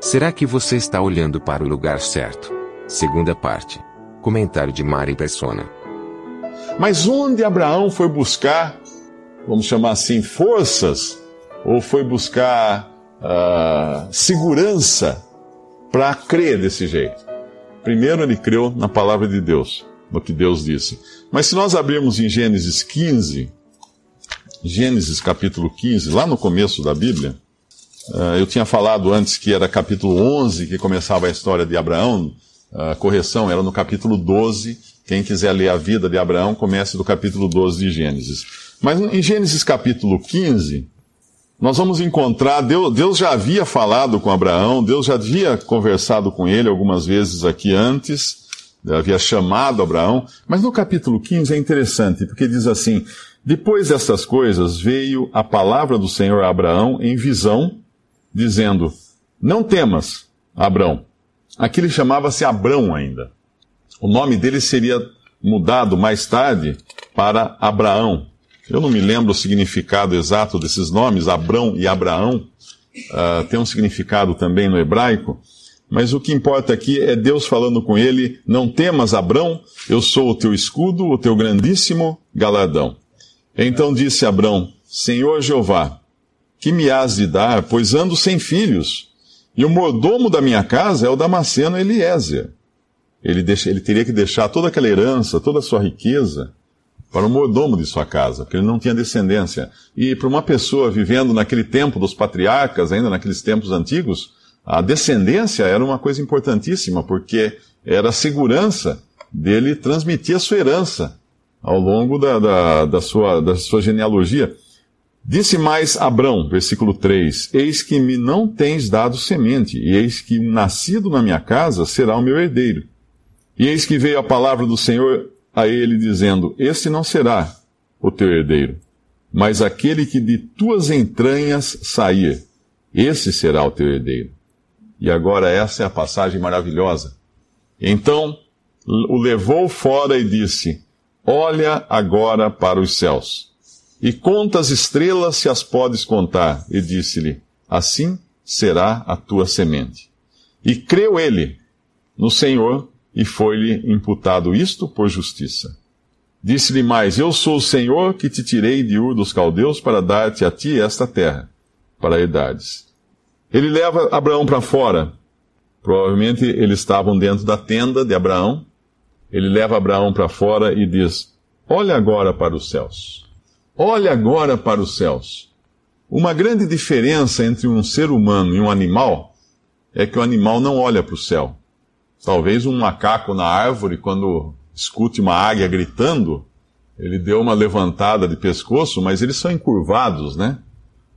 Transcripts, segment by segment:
Será que você está olhando para o lugar certo? Segunda parte. Comentário de Mari Persona. Mas onde Abraão foi buscar, vamos chamar assim, forças, ou foi buscar uh, segurança para crer desse jeito? Primeiro, ele creu na palavra de Deus, no que Deus disse. Mas se nós abrirmos em Gênesis 15, Gênesis capítulo 15, lá no começo da Bíblia, eu tinha falado antes que era capítulo 11 que começava a história de Abraão, a correção era no capítulo 12. Quem quiser ler a vida de Abraão, comece do capítulo 12 de Gênesis. Mas em Gênesis capítulo 15, nós vamos encontrar, Deus, Deus, já havia falado com Abraão, Deus já havia conversado com ele algumas vezes aqui antes, havia chamado Abraão, mas no capítulo 15 é interessante, porque diz assim: Depois destas coisas veio a palavra do Senhor a Abraão em visão, dizendo: Não temas, Abraão. Aqui ele chamava-se Abrão ainda. O nome dele seria mudado mais tarde para Abraão, eu não me lembro o significado exato desses nomes, Abrão e Abraão, uh, tem um significado também no hebraico, mas o que importa aqui é Deus falando com ele: Não temas, Abrão, eu sou o teu escudo, o teu grandíssimo galardão. Então disse Abrão: Senhor Jeová, que me has de dar, pois ando sem filhos, e o mordomo da minha casa é o Damasceno Eliezer. Ele, deixa, ele teria que deixar toda aquela herança, toda a sua riqueza, para o mordomo de sua casa, porque ele não tinha descendência. E para uma pessoa vivendo naquele tempo dos patriarcas, ainda naqueles tempos antigos, a descendência era uma coisa importantíssima, porque era a segurança dele transmitir a sua herança ao longo da, da, da, sua, da sua genealogia. Disse mais Abrão, versículo 3: Eis que me não tens dado semente, e eis que nascido na minha casa será o meu herdeiro. E eis que veio a palavra do Senhor a ele, dizendo: Este não será o teu herdeiro, mas aquele que de tuas entranhas sair, esse será o teu herdeiro. E agora essa é a passagem maravilhosa. Então o levou fora e disse: Olha agora para os céus, e conta as estrelas se as podes contar. E disse-lhe: Assim será a tua semente. E creu ele no Senhor, e foi-lhe imputado isto por justiça. Disse-lhe mais: Eu sou o Senhor que te tirei de Ur dos Caldeus para dar-te a ti esta terra, para herdades. Ele leva Abraão para fora. Provavelmente eles estavam dentro da tenda de Abraão. Ele leva Abraão para fora e diz: Olha agora para os céus. Olha agora para os céus. Uma grande diferença entre um ser humano e um animal é que o animal não olha para o céu. Talvez um macaco na árvore, quando escute uma águia gritando, ele deu uma levantada de pescoço, mas eles são encurvados, né?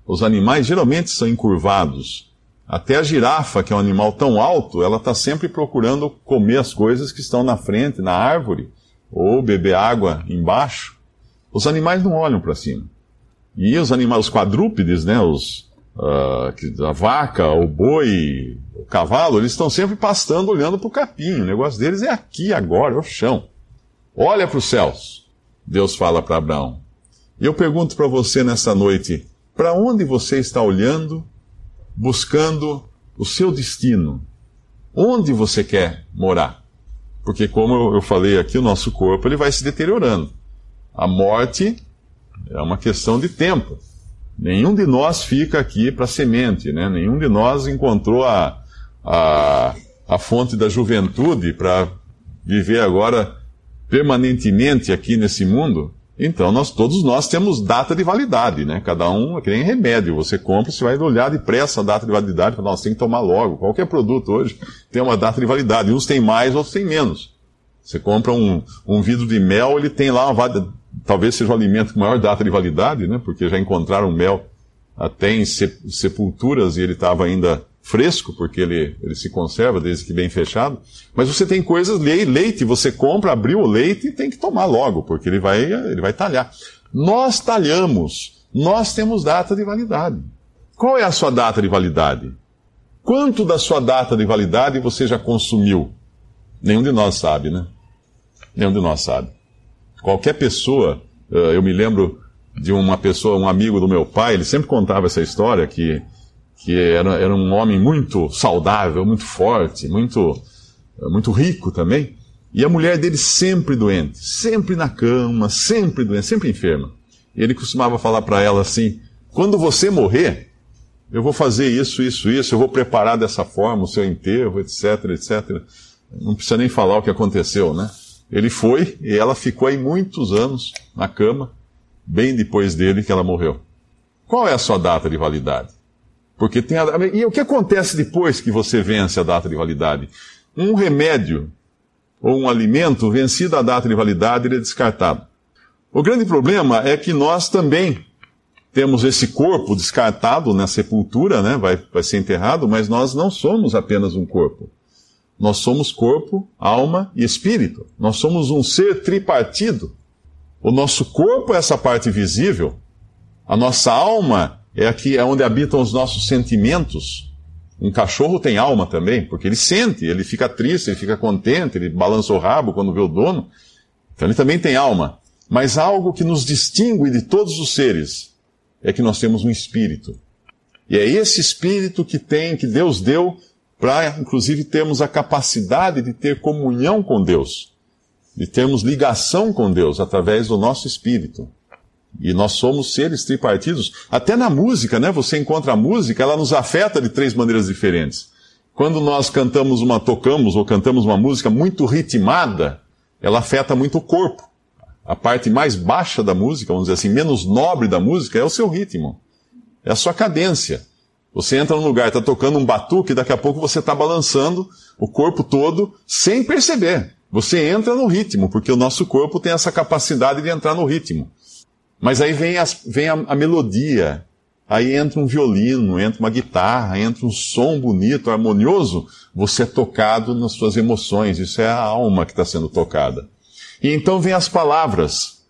Os animais geralmente são encurvados. Até a girafa, que é um animal tão alto, ela está sempre procurando comer as coisas que estão na frente, na árvore, ou beber água embaixo. Os animais não olham para cima. E os animais, os quadrúpedes, né, os, uh, a vaca, o boi, o cavalo, eles estão sempre pastando olhando para o capim. O negócio deles é aqui, agora, é o chão. Olha para os céus, Deus fala para Abraão. E eu pergunto para você nessa noite: para onde você está olhando, buscando o seu destino? Onde você quer morar? Porque, como eu falei aqui, o nosso corpo ele vai se deteriorando. A morte é uma questão de tempo. Nenhum de nós fica aqui para semente, né? Nenhum de nós encontrou a, a, a fonte da juventude para viver agora permanentemente aqui nesse mundo. Então, nós, todos nós temos data de validade, né? Cada um é que nem remédio. Você compra, você vai olhar depressa a data de validade, fala, nossa, tem que tomar logo. Qualquer produto hoje tem uma data de validade. Uns têm mais, outros têm menos. Você compra um, um vidro de mel, ele tem lá uma talvez seja o alimento com maior data de validade, né? Porque já encontraram mel até em sepulturas e ele estava ainda fresco, porque ele, ele se conserva desde que bem fechado. Mas você tem coisas, leite, você compra, abriu o leite e tem que tomar logo, porque ele vai, ele vai talhar. Nós talhamos, nós temos data de validade. Qual é a sua data de validade? Quanto da sua data de validade você já consumiu? Nenhum de nós sabe, né? Nenhum de nós sabe. Qualquer pessoa, eh, eu me lembro de uma pessoa, um amigo do meu pai, ele sempre contava essa história que, que era, era um homem muito saudável, muito forte, muito, muito rico também. E a mulher dele sempre doente, sempre na cama, sempre doente, sempre enferma. E ele costumava falar para ela assim: quando você morrer, eu vou fazer isso, isso, isso, eu vou preparar dessa forma o seu enterro, etc, etc. Não precisa nem falar o que aconteceu, né? Ele foi e ela ficou aí muitos anos na cama, bem depois dele que ela morreu. Qual é a sua data de validade? Porque tem a... E o que acontece depois que você vence a data de validade? Um remédio ou um alimento vencido a data de validade, ele é descartado. O grande problema é que nós também temos esse corpo descartado na sepultura, né? vai, vai ser enterrado, mas nós não somos apenas um corpo. Nós somos corpo, alma e espírito. Nós somos um ser tripartido. O nosso corpo é essa parte visível. A nossa alma é aqui é onde habitam os nossos sentimentos. Um cachorro tem alma também, porque ele sente, ele fica triste, ele fica contente, ele balança o rabo quando vê o dono. Então ele também tem alma. Mas algo que nos distingue de todos os seres é que nós temos um espírito. E é esse espírito que tem, que Deus deu, para inclusive termos a capacidade de ter comunhão com Deus, de termos ligação com Deus através do nosso espírito. E nós somos seres tripartidos. Até na música, né? Você encontra a música, ela nos afeta de três maneiras diferentes. Quando nós cantamos uma, tocamos ou cantamos uma música muito ritmada, ela afeta muito o corpo. A parte mais baixa da música, vamos dizer assim, menos nobre da música, é o seu ritmo. É a sua cadência. Você entra num lugar, está tocando um batuque, daqui a pouco você está balançando o corpo todo sem perceber. Você entra no ritmo, porque o nosso corpo tem essa capacidade de entrar no ritmo. Mas aí vem, as, vem a, a melodia, aí entra um violino, entra uma guitarra, entra um som bonito, harmonioso, você é tocado nas suas emoções, isso é a alma que está sendo tocada. E então vem as palavras,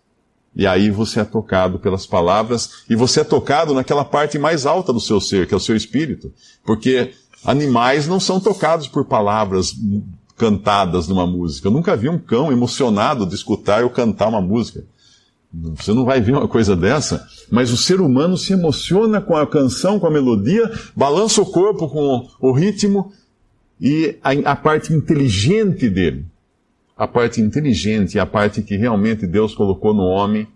e aí você é tocado pelas palavras, e você é tocado naquela parte mais alta do seu ser, que é o seu espírito. Porque animais não são tocados por palavras cantadas numa música. Eu nunca vi um cão emocionado de escutar eu cantar uma música. Você não vai ver uma coisa dessa, mas o ser humano se emociona com a canção, com a melodia, balança o corpo com o ritmo e a, a parte inteligente dele, a parte inteligente, a parte que realmente Deus colocou no homem,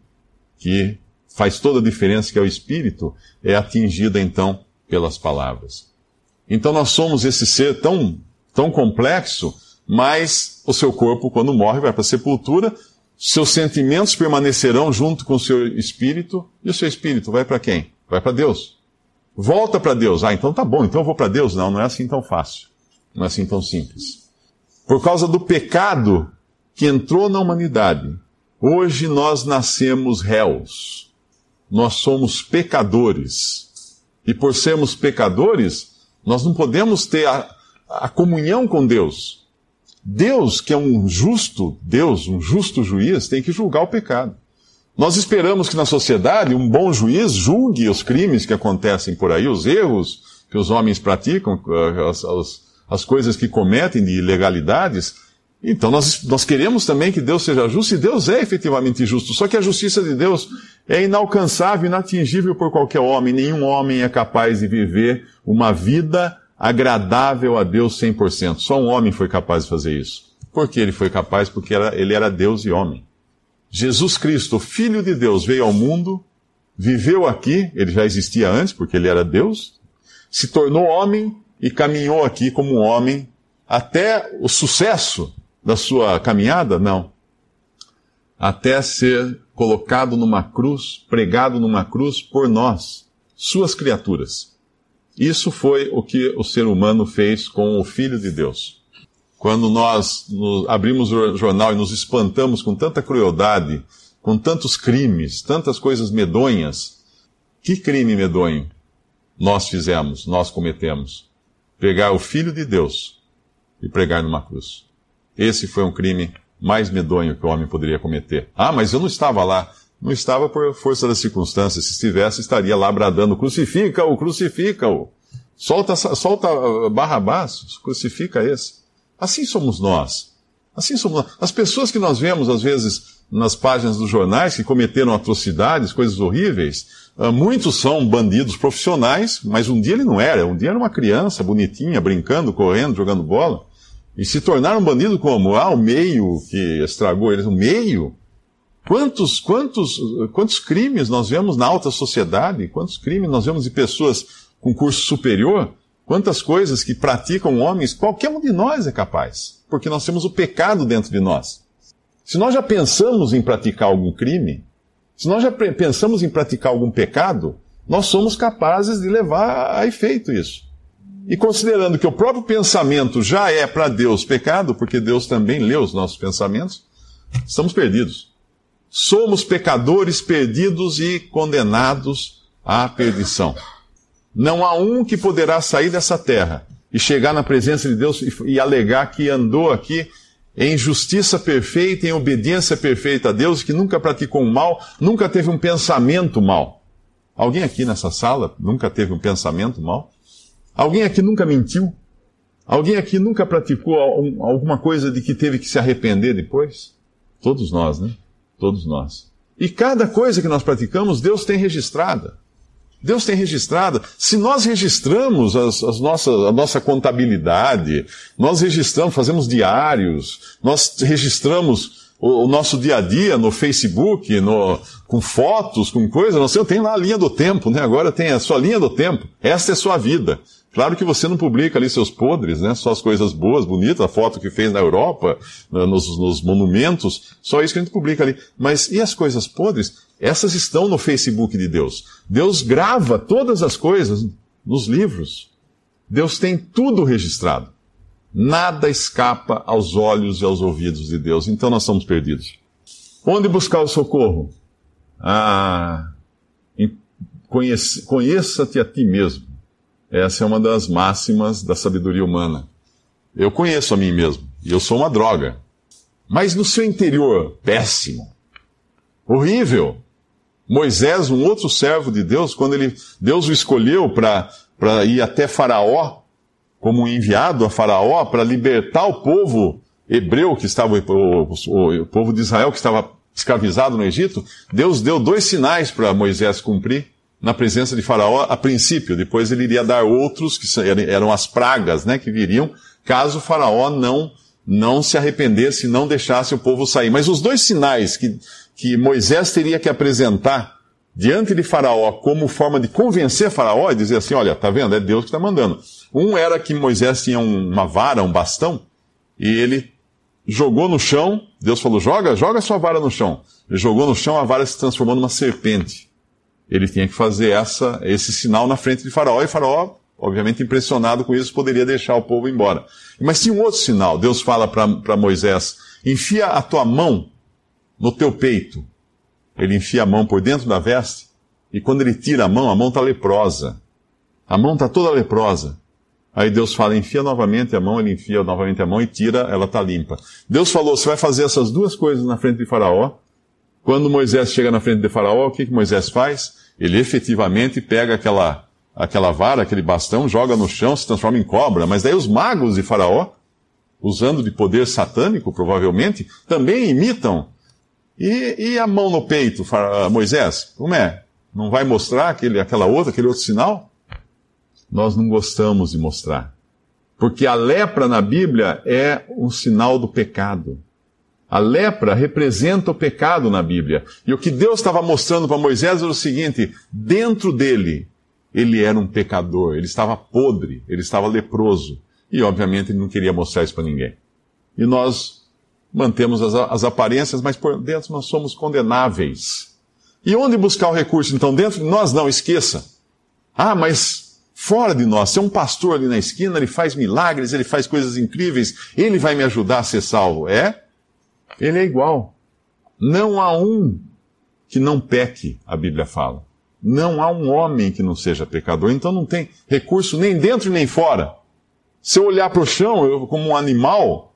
que faz toda a diferença, que é o espírito, é atingida então pelas palavras. Então nós somos esse ser tão, tão complexo, mas o seu corpo, quando morre, vai para a sepultura, seus sentimentos permanecerão junto com o seu espírito, e o seu espírito vai para quem? Vai para Deus. Volta para Deus. Ah, então tá bom, então eu vou para Deus. Não, não é assim tão fácil. Não é assim tão simples. Por causa do pecado que entrou na humanidade, hoje nós nascemos réus. Nós somos pecadores. E por sermos pecadores, nós não podemos ter a, a comunhão com Deus. Deus, que é um justo Deus, um justo juiz, tem que julgar o pecado. Nós esperamos que na sociedade um bom juiz julgue os crimes que acontecem por aí, os erros que os homens praticam, eh, as, as, as coisas que cometem de ilegalidades. Então nós, nós queremos também que Deus seja justo, e Deus é efetivamente justo. Só que a justiça de Deus é inalcançável, inatingível por qualquer homem. Nenhum homem é capaz de viver uma vida agradável a Deus 100%. Só um homem foi capaz de fazer isso. Por que ele foi capaz? Porque era, ele era Deus e homem. Jesus Cristo, Filho de Deus, veio ao mundo, viveu aqui, ele já existia antes, porque ele era Deus, se tornou homem e caminhou aqui como um homem até o sucesso da sua caminhada? Não. Até ser colocado numa cruz, pregado numa cruz por nós, suas criaturas. Isso foi o que o ser humano fez com o Filho de Deus. Quando nós abrimos o jornal e nos espantamos com tanta crueldade, com tantos crimes, tantas coisas medonhas, que crime medonho? nós fizemos, nós cometemos. Pegar o Filho de Deus e pregar numa cruz. Esse foi um crime mais medonho que o homem poderia cometer. Ah, mas eu não estava lá. Não estava por força das circunstâncias. Se estivesse, estaria lá bradando: crucifica-o, crucifica-o. Solta, solta uh, Barrabás, crucifica esse. Assim somos nós. Assim somos nós. As pessoas que nós vemos, às vezes, nas páginas dos jornais, que cometeram atrocidades, coisas horríveis, uh, muitos são bandidos profissionais, mas um dia ele não era. Um dia era uma criança bonitinha, brincando, correndo, jogando bola. E se tornaram bandido como? Ah, o meio que estragou eles. O meio? Quantos, quantos, quantos crimes nós vemos na alta sociedade? Quantos crimes nós vemos de pessoas com curso superior, quantas coisas que praticam homens, qualquer um de nós é capaz, porque nós temos o pecado dentro de nós. Se nós já pensamos em praticar algum crime, se nós já pensamos em praticar algum pecado, nós somos capazes de levar a efeito isso. E considerando que o próprio pensamento já é para Deus pecado, porque Deus também lê os nossos pensamentos, estamos perdidos. Somos pecadores perdidos e condenados à perdição. Não há um que poderá sair dessa terra e chegar na presença de Deus e, e alegar que andou aqui em justiça perfeita, em obediência perfeita a Deus, que nunca praticou um mal, nunca teve um pensamento mal. Alguém aqui nessa sala nunca teve um pensamento mal? Alguém aqui nunca mentiu? Alguém aqui nunca praticou alguma coisa de que teve que se arrepender depois? Todos nós, né? Todos nós. E cada coisa que nós praticamos, Deus tem registrada. Deus tem registrado. Se nós registramos as, as nossas, a nossa contabilidade, nós registramos, fazemos diários, nós registramos o, o nosso dia a dia no Facebook, no, com fotos, com coisas, não sei, tenho lá a linha do tempo, né? Agora tem a sua linha do tempo. Esta é sua vida. Claro que você não publica ali seus podres, né? Só as coisas boas, bonitas, a foto que fez na Europa, nos, nos monumentos, só isso que a gente publica ali. Mas e as coisas podres? Essas estão no Facebook de Deus. Deus grava todas as coisas nos livros. Deus tem tudo registrado. Nada escapa aos olhos e aos ouvidos de Deus. Então nós estamos perdidos. Onde buscar o socorro? Ah, conheça-te a ti mesmo. Essa é uma das máximas da sabedoria humana. Eu conheço a mim mesmo e eu sou uma droga. Mas no seu interior, péssimo, horrível. Moisés, um outro servo de Deus, quando ele, Deus o escolheu para ir até Faraó, como um enviado a Faraó, para libertar o povo hebreu que estava, o, o, o povo de Israel que estava escravizado no Egito, Deus deu dois sinais para Moisés cumprir na presença de Faraó a princípio. Depois ele iria dar outros, que eram as pragas né, que viriam, caso Faraó não, não se arrependesse e não deixasse o povo sair. Mas os dois sinais que, que Moisés teria que apresentar diante de Faraó como forma de convencer Faraó e dizer assim: olha, tá vendo? É Deus que está mandando. Um era que Moisés tinha uma vara, um bastão, e ele jogou no chão. Deus falou: joga, joga sua vara no chão. Ele jogou no chão, a vara se transformou numa serpente. Ele tinha que fazer essa, esse sinal na frente de Faraó, e Faraó, obviamente impressionado com isso, poderia deixar o povo embora. Mas tinha um outro sinal. Deus fala para Moisés: enfia a tua mão no teu peito. Ele enfia a mão por dentro da veste, e quando ele tira a mão, a mão está leprosa. A mão está toda leprosa. Aí Deus fala, enfia novamente a mão, ele enfia novamente a mão e tira, ela está limpa. Deus falou, você vai fazer essas duas coisas na frente de Faraó. Quando Moisés chega na frente de Faraó, o que, que Moisés faz? Ele efetivamente pega aquela, aquela vara, aquele bastão, joga no chão, se transforma em cobra. Mas daí os magos de Faraó, usando de poder satânico, provavelmente, também imitam e, e a mão no peito, Moisés? Como é? Não vai mostrar aquele, aquela outra, aquele outro sinal? Nós não gostamos de mostrar. Porque a lepra na Bíblia é um sinal do pecado. A lepra representa o pecado na Bíblia. E o que Deus estava mostrando para Moisés era o seguinte: dentro dele, ele era um pecador, ele estava podre, ele estava leproso. E obviamente ele não queria mostrar isso para ninguém. E nós mantemos as, as aparências, mas por dentro nós somos condenáveis. E onde buscar o recurso, então? Dentro de nós, não, esqueça. Ah, mas fora de nós, é um pastor ali na esquina, ele faz milagres, ele faz coisas incríveis, ele vai me ajudar a ser salvo. É? Ele é igual. Não há um que não peque, a Bíblia fala. Não há um homem que não seja pecador, então não tem recurso nem dentro nem fora. Se eu olhar para o chão eu, como um animal,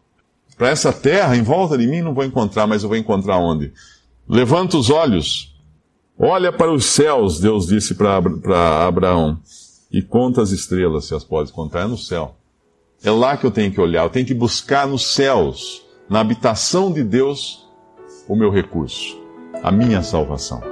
para essa terra em volta de mim, não vou encontrar, mas eu vou encontrar onde? Levanta os olhos, olha para os céus, Deus disse para Abraão, e conta as estrelas, se as podes contar, é no céu. É lá que eu tenho que olhar, eu tenho que buscar nos céus, na habitação de Deus, o meu recurso, a minha salvação.